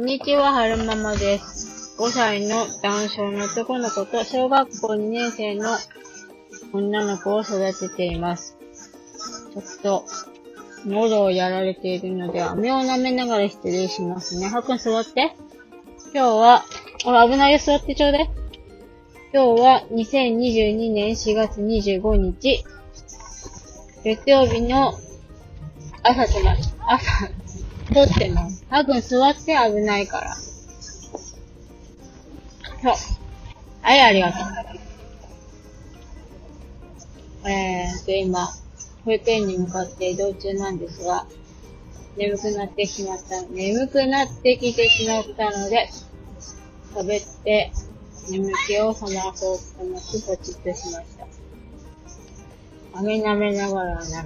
んにちは、はるままです。5歳の男性の男の子と小学校2年生の女の子を育てています。ちょっと、喉をやられているので、飴を舐めながら失礼しますね。はくん座って。今日は、あ、危ないよ、座ってちょうだい。今日は2022年4月25日、月曜日の朝とま、朝、撮ってます。はっくん座って危ないから。そう。はい、ありがとう。えーと、今、保育園に向かって移動中なんですが、眠くなってしまった、眠くなってきてしまったので、食べて、眠気を覚まそうと思ってポチッとしました。飴舐めながら舐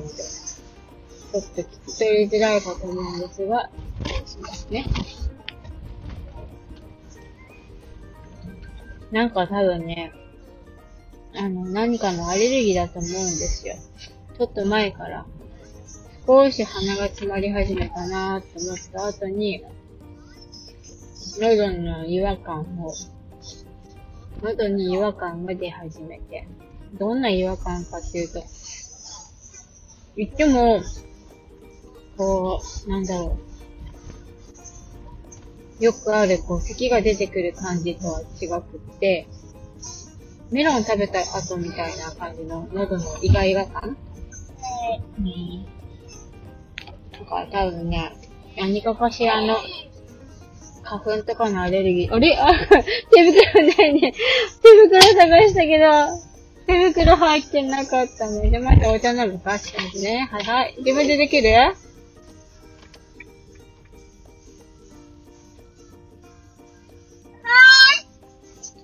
ちょっと聞き取りづらいかと思うんですが、失礼しますね。なんか多分ね、あの、何かのアレルギーだと思うんですよ。ちょっと前から、少し鼻が詰まり始めたなと思った後に、喉の違和感を、喉に違和感が出始めて、どんな違和感かっていうと、言っても、こう、なんだろう。よくある、こう、咳が出てくる感じとは違くって、メロン食べた後みたいな感じの喉のイガイガ感うん。とか、多分ね、何かかしらの、花粉とかのアレルギー。あれ？あ、手袋ないね。手袋探したけど、手袋入ってなかったね。じゃあ、またお茶飲むか？って感じね。はいはい。自分でできる？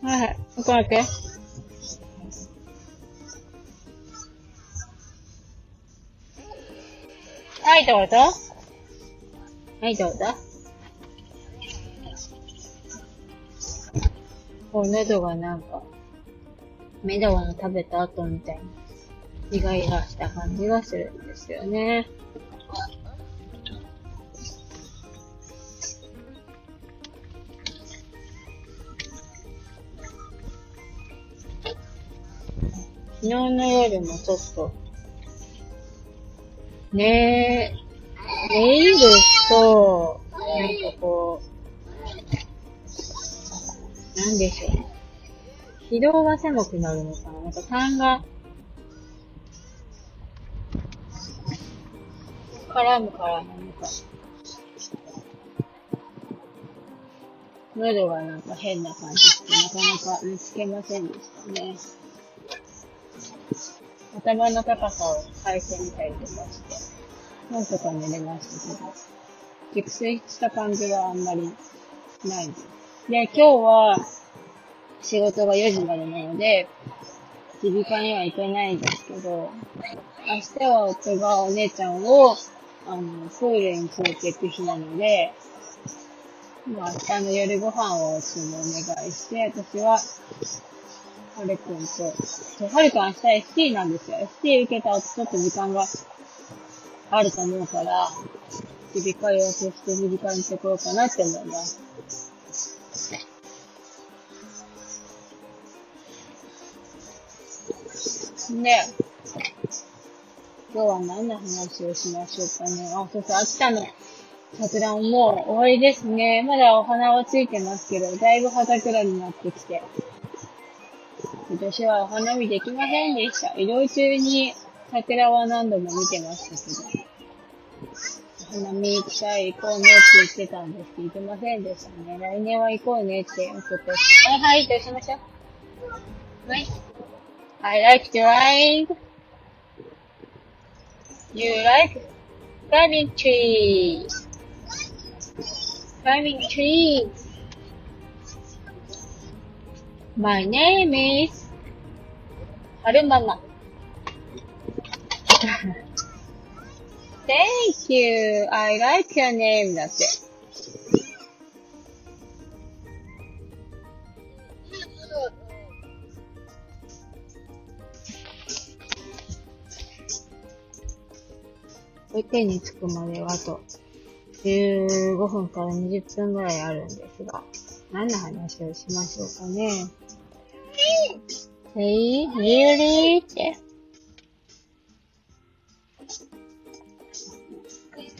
はいはい。ここ待って。はい、どうぞ。はい、どうぞ。こう、喉がなんか、メダワの食べた後みたいに、イガイガした感じがするんですよね。昨日の夜もちょっと、ねえ、ネイルと、なんかこう、なんでしょう。軌道が狭くなるのかななんか痰が、絡むからなのか。喉がなんか変な感じして、なかなか見つけませんでしたね。頭の高さを変えてみたりとかして、なんとか寝れましたけど、熟睡した感じはあんまりないです。で、今日は仕事が4時までなので、耳鼻科には行けないんですけど、明日は夫がお姉ちゃんを、あの、プールに連れて行く日なので、まあ、明日の夜ご飯をちょっとお願いして、私は、はるくんと、そうはるくん明日 ST なんですよ。ST 受けた後ちょっと時間があると思うから、耳鼻科予約して耳鼻科に行ってこうかなって思います。で、今日は何の話をしましょうかね。あ、そうそう、秋田の桜ももう終わりですね。まだお花はついてますけど、だいぶ葉桜になってきて。今年はお花見できませんでした。移動中に桜は何度も見てましたけど。お花見行きたい、行こうねって言ってたんですけど、行けませんでしたね。来年は行こうねっておことはいはい、どうしましょう。はい。I like drawing. You like climbing tree. Climbing My name is はるまま。Thank you. I like your name だって。保育園に着くまではあと15分から20分ぐらいあるんですが、何の話をしましょうかね。えい、really? って。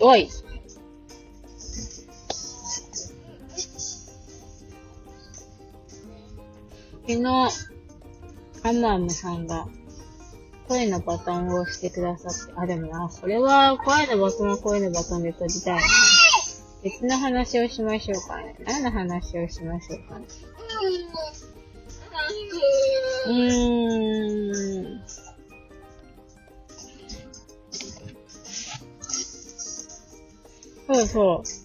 おい昨日、アムアムさんが、声のバトンを押してくださって、あ、でもな、これは、声のバトンは声のバトンで閉じたいな。別の話をしましょうかね。何の話をしましょうかね。うーん。そうそう。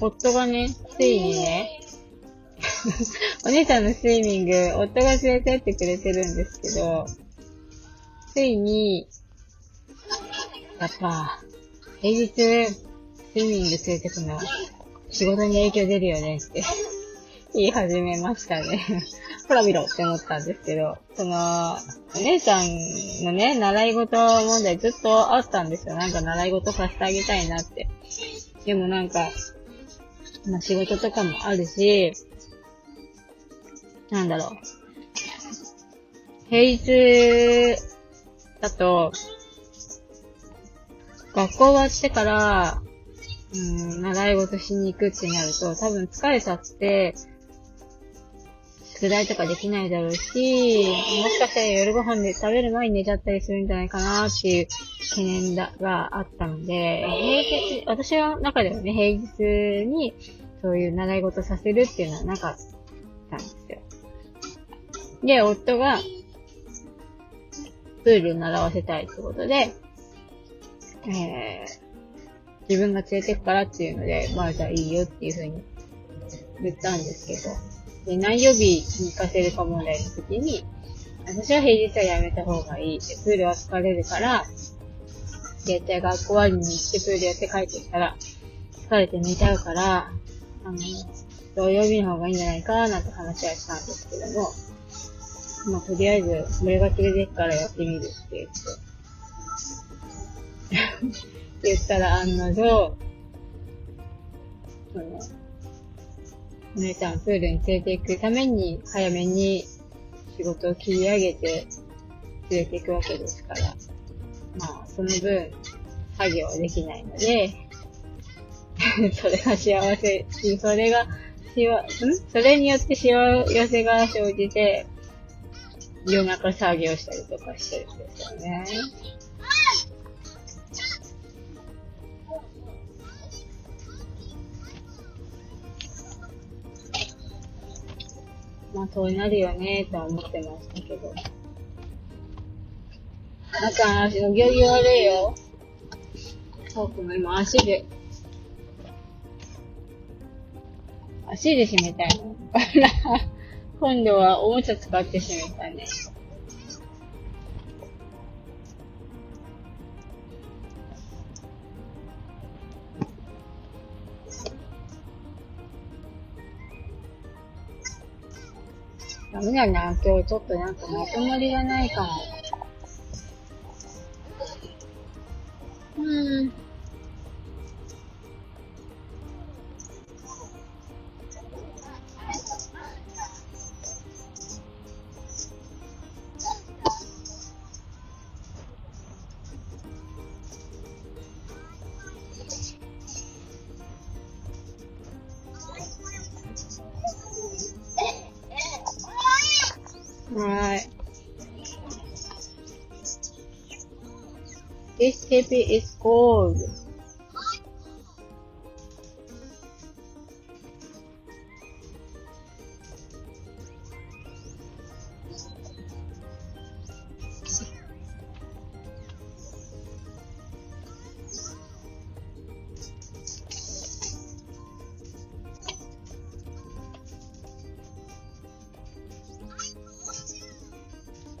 夫がね、ついにね、お姉さんのスイミング、夫が連れてってくれてるんですけど、ついに、やっぱ、平日、スイミング連れてくのは、仕事に影響出るよねって言い始めましたね ほら見ろって思ったんですけど、その、お姉さんのね、習い事問題ずっとあったんですよ。なんか習い事させてあげたいなって。でもなんか、まあ仕事とかもあるし、なんだろう。平日だと、学校終わってから、うん、習い事しに行くってなると、多分疲れちゃって、宿題とかできないだろうし、もしかしたら夜ご飯で食べる前に寝ちゃったりするんじゃないかなっていう懸念だがあったので、平日、私の中ではね、平日にそういう習い事させるっていうのはなかったんですよ。で、夫が、プールを習わせたいってことで、えー、自分が連れてくからっていうので、まあじゃあいいよっていうふうに言ったんですけど、で、何曜日に行かせるか問題の時に、私は平日はやめた方がいい。でプールは疲れるから、絶対学校終わりに行ってプールやって帰ってきたら、疲れて寝ちゃうから、あの、土曜日の方がいいんじゃないかなって話はしたんですけども、まあ、とりあえず、俺が連れてくからやってみるって言って。言ったら案の定、その、お姉ちゃんプールに連れて行くために、早めに仕事を切り上げて連れて行くわけですから、まあ、その分、作業はできないので、それが幸せ、それが、しわ、ん？それによって幸せが生じて、夜中作業したりとかしてるんですよね。まあ、そうなるよね、とは思ってましたけど。なんか、足の行儀悪いよ。そうくも今足で、足で締めたいの。今度はおもちゃ使って締めたね。ダメだな、今日ちょっとなんかまとまりがないかも。This baby is gold.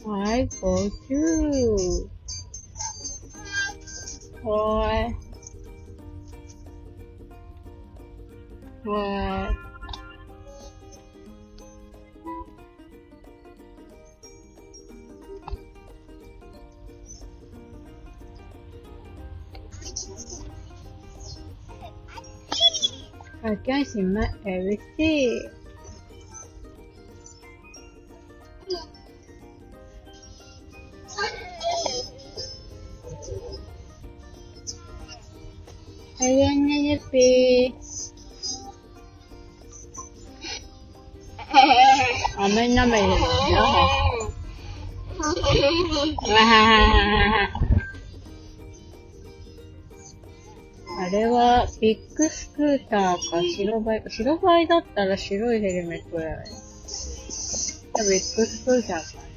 I go too. Why? What? I guess you might met everything. あ、なんな、前の？ あれは、ビッグスクーターか白バイか。白バイだったら白いヘルメットだよね。ビッグスクーターか。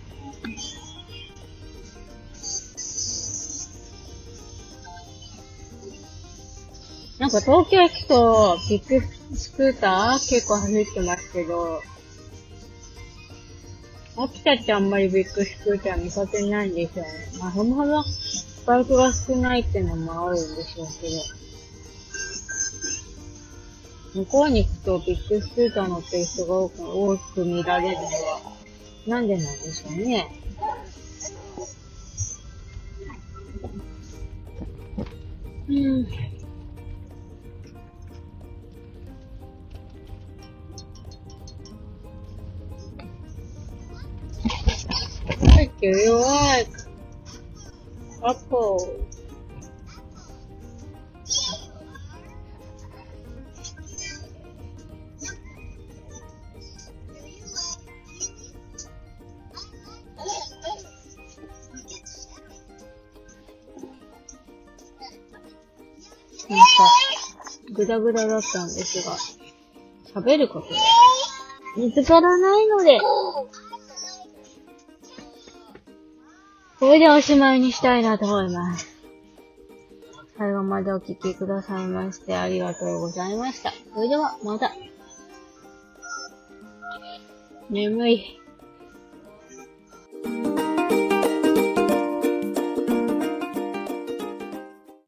なんか東京行くと、ビッグスクーター結構走ってますけど、秋田ってあんまりビッグスクーター見かけないんでしょうね。まあ、そもそもバイクが少ないってのもあるんでしょうけど。向こうに行くとビッグスクーター乗ってる人が多く多く見られるのは、なんでなんでしょうね。うん。さっき弱い。アポ。なんか、ぐだぐだだったんですが、喋ることで見つからないので、これでおしまいにしたいなと思います。最後までお聴きくださいましてありがとうございました。それでは、また。眠い。